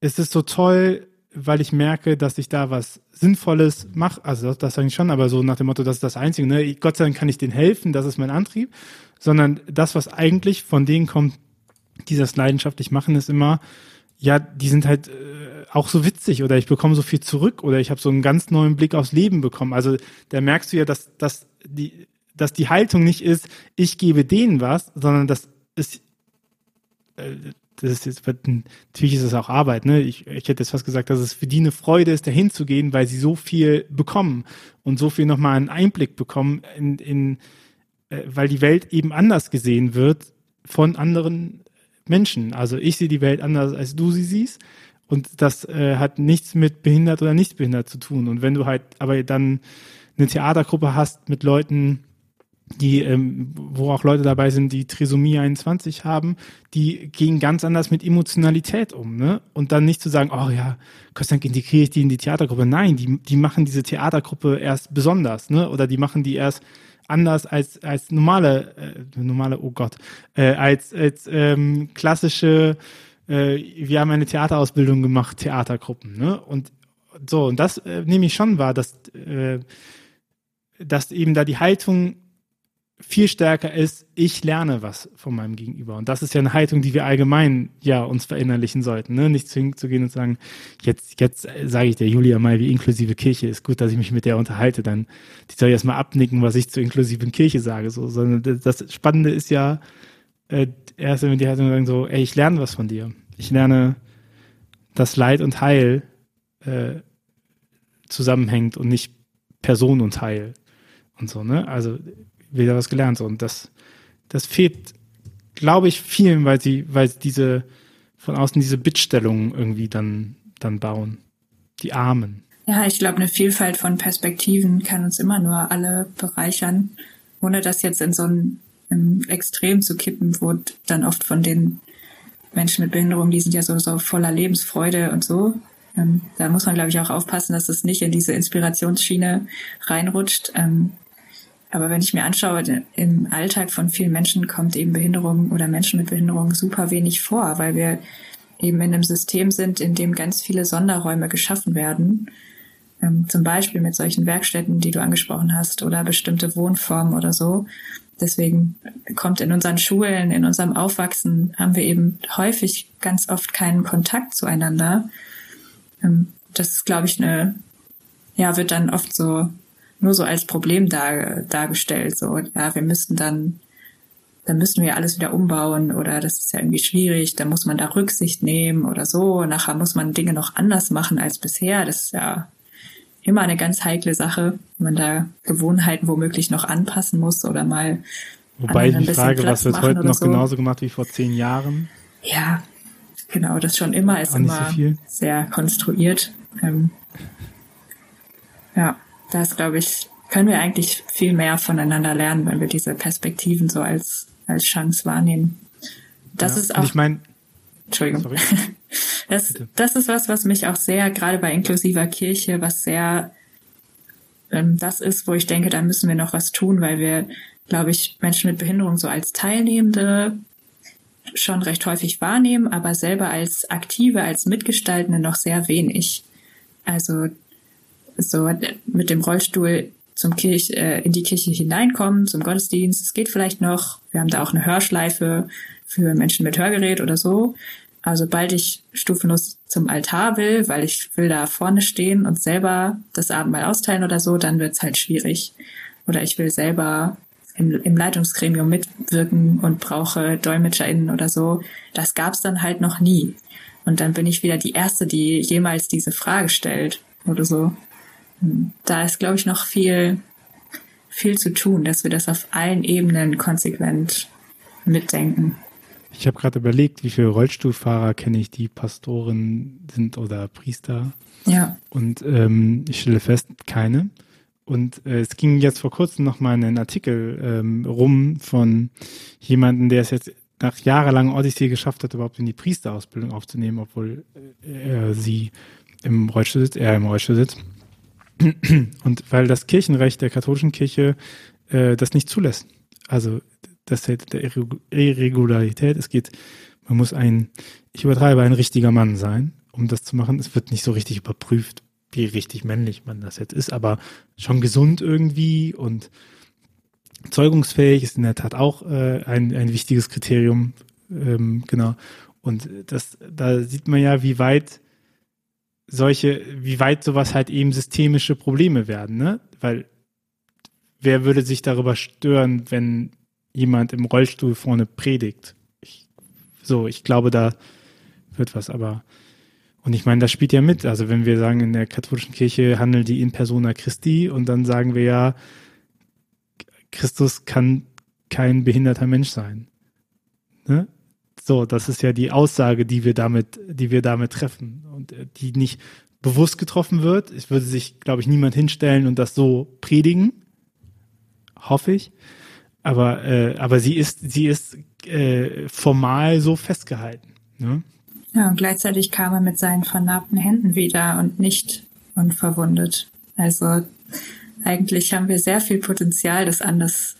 es ist so toll, weil ich merke, dass ich da was Sinnvolles mache. Also das, das sage ich schon, aber so nach dem Motto, das ist das Einzige. Ne? Gott sei Dank kann ich denen helfen, das ist mein Antrieb. Sondern das, was eigentlich von denen kommt, die das leidenschaftlich machen, ist immer, ja, die sind halt äh, auch so witzig oder ich bekomme so viel zurück oder ich habe so einen ganz neuen Blick aufs Leben bekommen. Also da merkst du ja, dass, dass, die, dass die Haltung nicht ist, ich gebe denen was, sondern das ist, äh, das ist jetzt, natürlich ist es auch Arbeit, ne? Ich, ich hätte jetzt fast gesagt, dass es für die eine Freude ist, dahin zu gehen, weil sie so viel bekommen und so viel nochmal einen Einblick bekommen in, in äh, weil die Welt eben anders gesehen wird von anderen Menschen. Also ich sehe die Welt anders, als du sie siehst. Und das äh, hat nichts mit behindert oder nicht behindert zu tun. Und wenn du halt aber dann eine Theatergruppe hast mit Leuten, die, ähm, wo auch Leute dabei sind, die Trisomie 21 haben, die gehen ganz anders mit Emotionalität um, ne? Und dann nicht zu sagen, oh ja, Gott sei Dank integriere ich die in die Theatergruppe. Nein, die, die machen diese Theatergruppe erst besonders, ne? Oder die machen die erst anders als als normale äh, normale oh Gott äh, als als ähm, klassische äh, wir haben eine Theaterausbildung gemacht Theatergruppen ne und so und das äh, nehme ich schon wahr dass äh, dass eben da die Haltung viel stärker ist, ich lerne was von meinem Gegenüber. Und das ist ja eine Haltung, die wir allgemein ja uns verinnerlichen sollten. Ne? Nicht zwingend zu gehen und sagen, jetzt, jetzt sage ich der Julia mal, wie inklusive Kirche ist gut, dass ich mich mit der unterhalte. Dann die soll erstmal abnicken, was ich zur inklusiven Kirche sage. So, sondern das Spannende ist ja, äh, erst wenn die Haltung sagen so, ey, ich lerne was von dir. Ich lerne, dass Leid und Heil äh, zusammenhängt und nicht Person und Heil und so, ne? Also wieder was gelernt. Und das, das fehlt, glaube ich, vielen, weil sie, weil sie diese, von außen diese Bittstellungen irgendwie dann, dann bauen. Die Armen. Ja, ich glaube, eine Vielfalt von Perspektiven kann uns immer nur alle bereichern, ohne das jetzt in so ein Extrem zu kippen, wo dann oft von den Menschen mit Behinderung, die sind ja so, so voller Lebensfreude und so. Ähm, da muss man, glaube ich, auch aufpassen, dass es nicht in diese Inspirationsschiene reinrutscht. Ähm, aber wenn ich mir anschaue, im Alltag von vielen Menschen kommt eben Behinderung oder Menschen mit Behinderung super wenig vor, weil wir eben in einem System sind, in dem ganz viele Sonderräume geschaffen werden. Ähm, zum Beispiel mit solchen Werkstätten, die du angesprochen hast, oder bestimmte Wohnformen oder so. Deswegen kommt in unseren Schulen, in unserem Aufwachsen, haben wir eben häufig ganz oft keinen Kontakt zueinander. Ähm, das ist, glaube ich, eine, ja, wird dann oft so nur so als Problem dar, dargestellt. So, ja, wir müssten dann, dann müssen wir alles wieder umbauen oder das ist ja irgendwie schwierig, da muss man da Rücksicht nehmen oder so. Nachher muss man Dinge noch anders machen als bisher. Das ist ja immer eine ganz heikle Sache, wenn man da Gewohnheiten womöglich noch anpassen muss oder mal. Wobei ich mich frage, was wird heute noch so. genauso gemacht wie vor zehn Jahren? Ja, genau, das schon immer ist immer so sehr konstruiert. Ähm, ja, da ist, glaube ich, können wir eigentlich viel mehr voneinander lernen, wenn wir diese Perspektiven so als, als Chance wahrnehmen. Das ja, ist auch. Ich meine, Entschuldigung. Sorry. [laughs] Das, das ist was, was mich auch sehr, gerade bei inklusiver Kirche, was sehr ähm, das ist, wo ich denke, da müssen wir noch was tun, weil wir, glaube ich, Menschen mit Behinderung so als Teilnehmende schon recht häufig wahrnehmen, aber selber als Aktive, als Mitgestaltende noch sehr wenig. Also so mit dem Rollstuhl zum Kirch, äh, in die Kirche hineinkommen, zum Gottesdienst. Es geht vielleicht noch. Wir haben da auch eine Hörschleife für Menschen mit Hörgerät oder so. Also sobald ich stufenlos zum Altar will, weil ich will da vorne stehen und selber das Abendmahl austeilen oder so, dann wird's halt schwierig. Oder ich will selber im, im Leitungsgremium mitwirken und brauche DolmetscherInnen oder so. Das gab's dann halt noch nie. Und dann bin ich wieder die Erste, die jemals diese Frage stellt oder so. Da ist, glaube ich, noch viel, viel zu tun, dass wir das auf allen Ebenen konsequent mitdenken. Ich habe gerade überlegt, wie viele Rollstuhlfahrer kenne ich, die Pastoren sind oder Priester. Ja. Und ähm, ich stelle fest, keine. Und äh, es ging jetzt vor kurzem noch mal einen Artikel ähm, rum von jemandem, der es jetzt nach jahrelanger Odyssee geschafft hat, überhaupt in die Priesterausbildung aufzunehmen, obwohl äh, er sie im Rollstuhl sitzt, er im Rollstuhl sitzt. Und weil das Kirchenrecht der katholischen Kirche äh, das nicht zulässt. Also das Feld der Irregularität. Es geht, man muss ein, ich übertreibe, ein richtiger Mann sein, um das zu machen. Es wird nicht so richtig überprüft, wie richtig männlich man das jetzt ist, aber schon gesund irgendwie und zeugungsfähig ist in der Tat auch äh, ein, ein wichtiges Kriterium. Ähm, genau. Und das, da sieht man ja, wie weit solche, wie weit sowas halt eben systemische Probleme werden, ne? Weil wer würde sich darüber stören, wenn jemand im Rollstuhl vorne predigt. Ich, so, ich glaube, da wird was, aber und ich meine, das spielt ja mit. Also wenn wir sagen, in der katholischen Kirche handelt die in persona Christi und dann sagen wir ja, Christus kann kein behinderter Mensch sein. Ne? So, das ist ja die Aussage, die wir damit, die wir damit treffen und äh, die nicht bewusst getroffen wird. Es würde sich, glaube ich, niemand hinstellen und das so predigen, hoffe ich aber, äh, aber sie ist, sie ist äh, formal so festgehalten. Ne? Ja, und gleichzeitig kam er mit seinen vernarbten Händen wieder und nicht unverwundet. Also eigentlich haben wir sehr viel Potenzial, das anders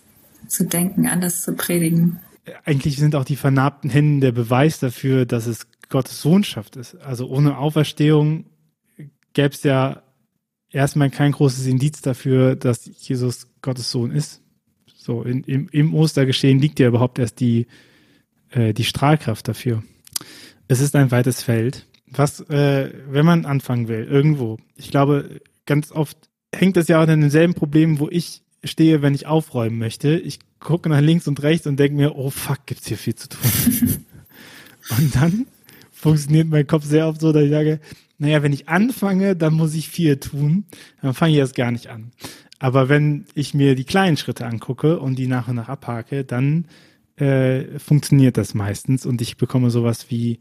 zu denken, anders zu predigen. Eigentlich sind auch die vernarbten Hände der Beweis dafür, dass es Gottes Sohnschaft ist. Also ohne Auferstehung gäbe es ja erstmal kein großes Indiz dafür, dass Jesus Gottes Sohn ist. So, in, im, im Ostergeschehen liegt ja überhaupt erst die, äh, die Strahlkraft dafür. Es ist ein weites Feld. Was, äh, wenn man anfangen will, irgendwo. Ich glaube, ganz oft hängt das ja auch an denselben Problemen, wo ich stehe, wenn ich aufräumen möchte. Ich gucke nach links und rechts und denke mir, oh fuck, gibt's hier viel zu tun. [laughs] und dann funktioniert mein Kopf sehr oft so, dass ich sage, naja, wenn ich anfange, dann muss ich viel tun. Dann fange ich erst gar nicht an. Aber wenn ich mir die kleinen Schritte angucke und die nach und nach abhake, dann äh, funktioniert das meistens und ich bekomme sowas wie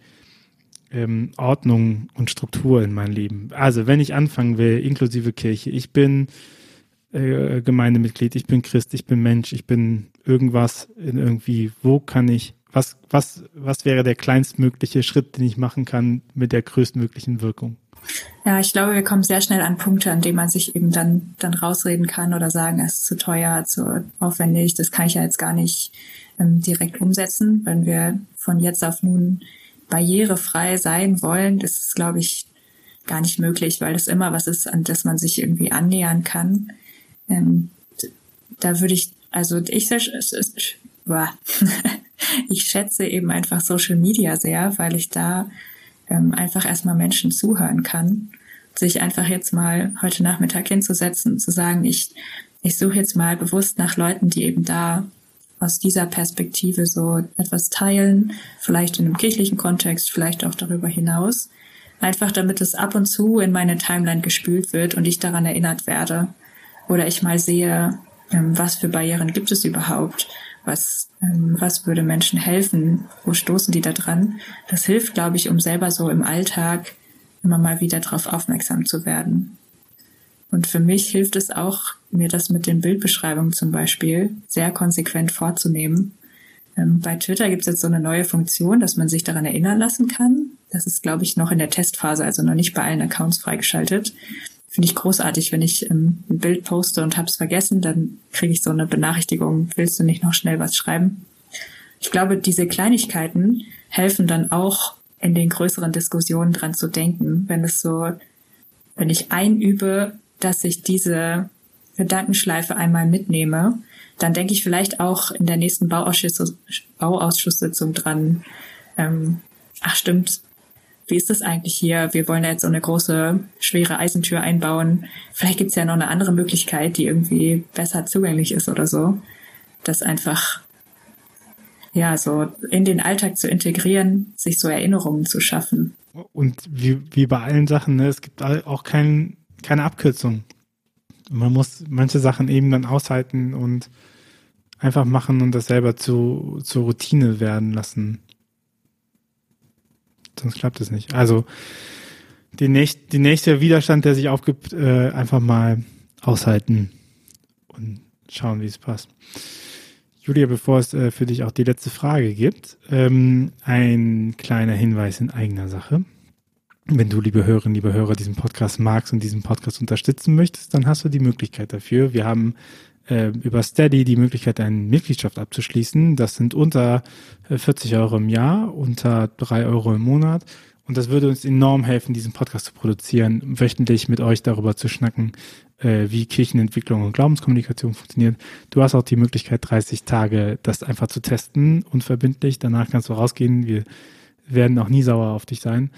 ähm, Ordnung und Struktur in mein Leben. Also wenn ich anfangen will, inklusive Kirche, ich bin äh, Gemeindemitglied, ich bin Christ, ich bin Mensch, ich bin irgendwas in irgendwie, wo kann ich, was, was, was wäre der kleinstmögliche Schritt, den ich machen kann mit der größtmöglichen Wirkung? Ja, ich glaube, wir kommen sehr schnell an Punkte, an denen man sich eben dann, dann rausreden kann oder sagen, es ist zu teuer, zu aufwendig, das kann ich ja jetzt gar nicht ähm, direkt umsetzen. Wenn wir von jetzt auf nun barrierefrei sein wollen, ist es, glaube ich, gar nicht möglich, weil es immer was ist, an das man sich irgendwie annähern kann. Ähm, da würde ich, also ich, [laughs] ich schätze eben einfach Social Media sehr, weil ich da ähm, einfach erstmal Menschen zuhören kann. Sich einfach jetzt mal heute Nachmittag hinzusetzen, zu sagen, ich, ich suche jetzt mal bewusst nach Leuten, die eben da aus dieser Perspektive so etwas teilen, vielleicht in einem kirchlichen Kontext, vielleicht auch darüber hinaus. Einfach damit es ab und zu in meine Timeline gespült wird und ich daran erinnert werde. Oder ich mal sehe, ähm, was für Barrieren gibt es überhaupt? Was, ähm, was würde Menschen helfen? Wo stoßen die da dran? Das hilft, glaube ich, um selber so im Alltag immer mal wieder darauf aufmerksam zu werden. Und für mich hilft es auch, mir das mit den Bildbeschreibungen zum Beispiel sehr konsequent vorzunehmen. Ähm, bei Twitter gibt es jetzt so eine neue Funktion, dass man sich daran erinnern lassen kann. Das ist, glaube ich, noch in der Testphase, also noch nicht bei allen Accounts freigeschaltet. Finde ich großartig, wenn ich ähm, ein Bild poste und habe es vergessen, dann kriege ich so eine Benachrichtigung, willst du nicht noch schnell was schreiben? Ich glaube, diese Kleinigkeiten helfen dann auch in den größeren Diskussionen dran zu denken, wenn es so, wenn ich einübe, dass ich diese Gedankenschleife einmal mitnehme, dann denke ich vielleicht auch in der nächsten Bauausschuss, Bauausschusssitzung dran, ähm, ach stimmt, wie ist das eigentlich hier? Wir wollen ja jetzt so eine große, schwere Eisentür einbauen. Vielleicht gibt's ja noch eine andere Möglichkeit, die irgendwie besser zugänglich ist oder so. Das einfach, ja, so in den Alltag zu integrieren, sich so Erinnerungen zu schaffen. Und wie, wie bei allen Sachen, ne, es gibt auch kein, keine Abkürzung. Man muss manche Sachen eben dann aushalten und einfach machen und das selber zu, zur Routine werden lassen sonst klappt es nicht. Also die, nächst, die nächste Widerstand, der sich aufgibt, äh, einfach mal aushalten und schauen, wie es passt. Julia, bevor es äh, für dich auch die letzte Frage gibt, ähm, ein kleiner Hinweis in eigener Sache. Wenn du, liebe Hörerinnen, liebe Hörer, diesen Podcast magst und diesen Podcast unterstützen möchtest, dann hast du die Möglichkeit dafür. Wir haben äh, über Steady die Möglichkeit, eine Mitgliedschaft abzuschließen. Das sind unter 40 äh, Euro im Jahr, unter 3 Euro im Monat. Und das würde uns enorm helfen, diesen Podcast zu produzieren, wöchentlich mit euch darüber zu schnacken, äh, wie Kirchenentwicklung und Glaubenskommunikation funktioniert. Du hast auch die Möglichkeit, 30 Tage das einfach zu testen, unverbindlich. Danach kannst du rausgehen. Wir werden auch nie sauer auf dich sein.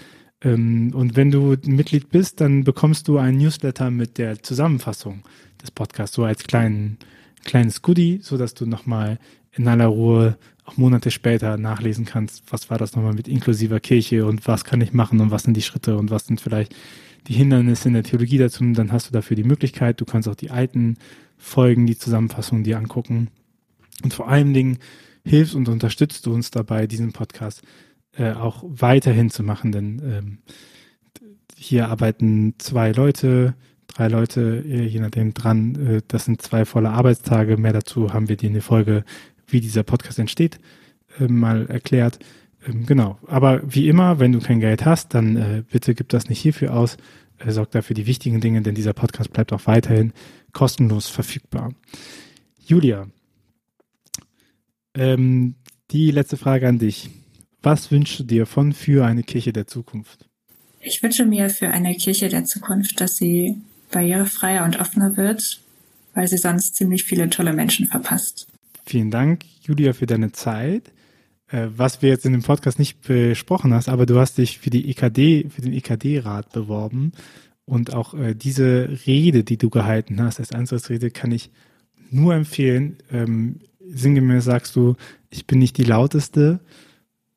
Ähm, und wenn du Mitglied bist, dann bekommst du einen Newsletter mit der Zusammenfassung des Podcasts, so als kleinen, kleines Goodie, so dass du nochmal in aller Ruhe auch Monate später nachlesen kannst, was war das nochmal mit inklusiver Kirche und was kann ich machen und was sind die Schritte und was sind vielleicht die Hindernisse in der Theologie dazu. Und dann hast du dafür die Möglichkeit, du kannst auch die alten Folgen, die Zusammenfassung dir angucken. Und vor allen Dingen hilfst und unterstützt du uns dabei, diesen Podcast äh, auch weiterhin zu machen, denn ähm, hier arbeiten zwei Leute, drei Leute, äh, je nachdem dran. Äh, das sind zwei volle Arbeitstage. Mehr dazu haben wir dir in der Folge, wie dieser Podcast entsteht, äh, mal erklärt. Ähm, genau. Aber wie immer, wenn du kein Geld hast, dann bitte gib das nicht hierfür aus. Sorg dafür die wichtigen Dinge, denn dieser Podcast bleibt auch weiterhin kostenlos verfügbar. Julia, ähm, die letzte Frage an dich. Was wünschst du dir von für eine Kirche der Zukunft? Ich wünsche mir für eine Kirche der Zukunft, dass sie barrierefreier und offener wird, weil sie sonst ziemlich viele tolle Menschen verpasst. Vielen Dank, Julia, für deine Zeit. Äh, was wir jetzt in dem Podcast nicht besprochen hast, aber du hast dich für die EKD, für den EKD-Rat beworben und auch äh, diese Rede, die du gehalten hast, als Antrittsrede, kann ich nur empfehlen. Ähm, sinngemäß sagst du, ich bin nicht die lauteste,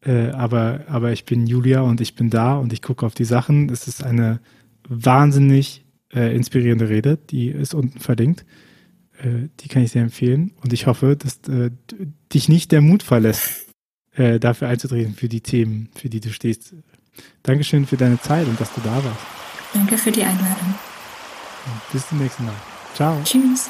äh, aber, aber ich bin Julia und ich bin da und ich gucke auf die Sachen. Es ist eine wahnsinnig äh, inspirierende Rede, die ist unten verlinkt. äh, die kann ich sehr empfehlen. Und ich hoffe, dass äh, dich nicht der Mut verlässt, äh, dafür einzutreten, für die Themen, für die du stehst. Dankeschön für deine Zeit und dass du da warst. Danke für die Einladung. Bis zum nächsten Mal. Ciao. Tschüss.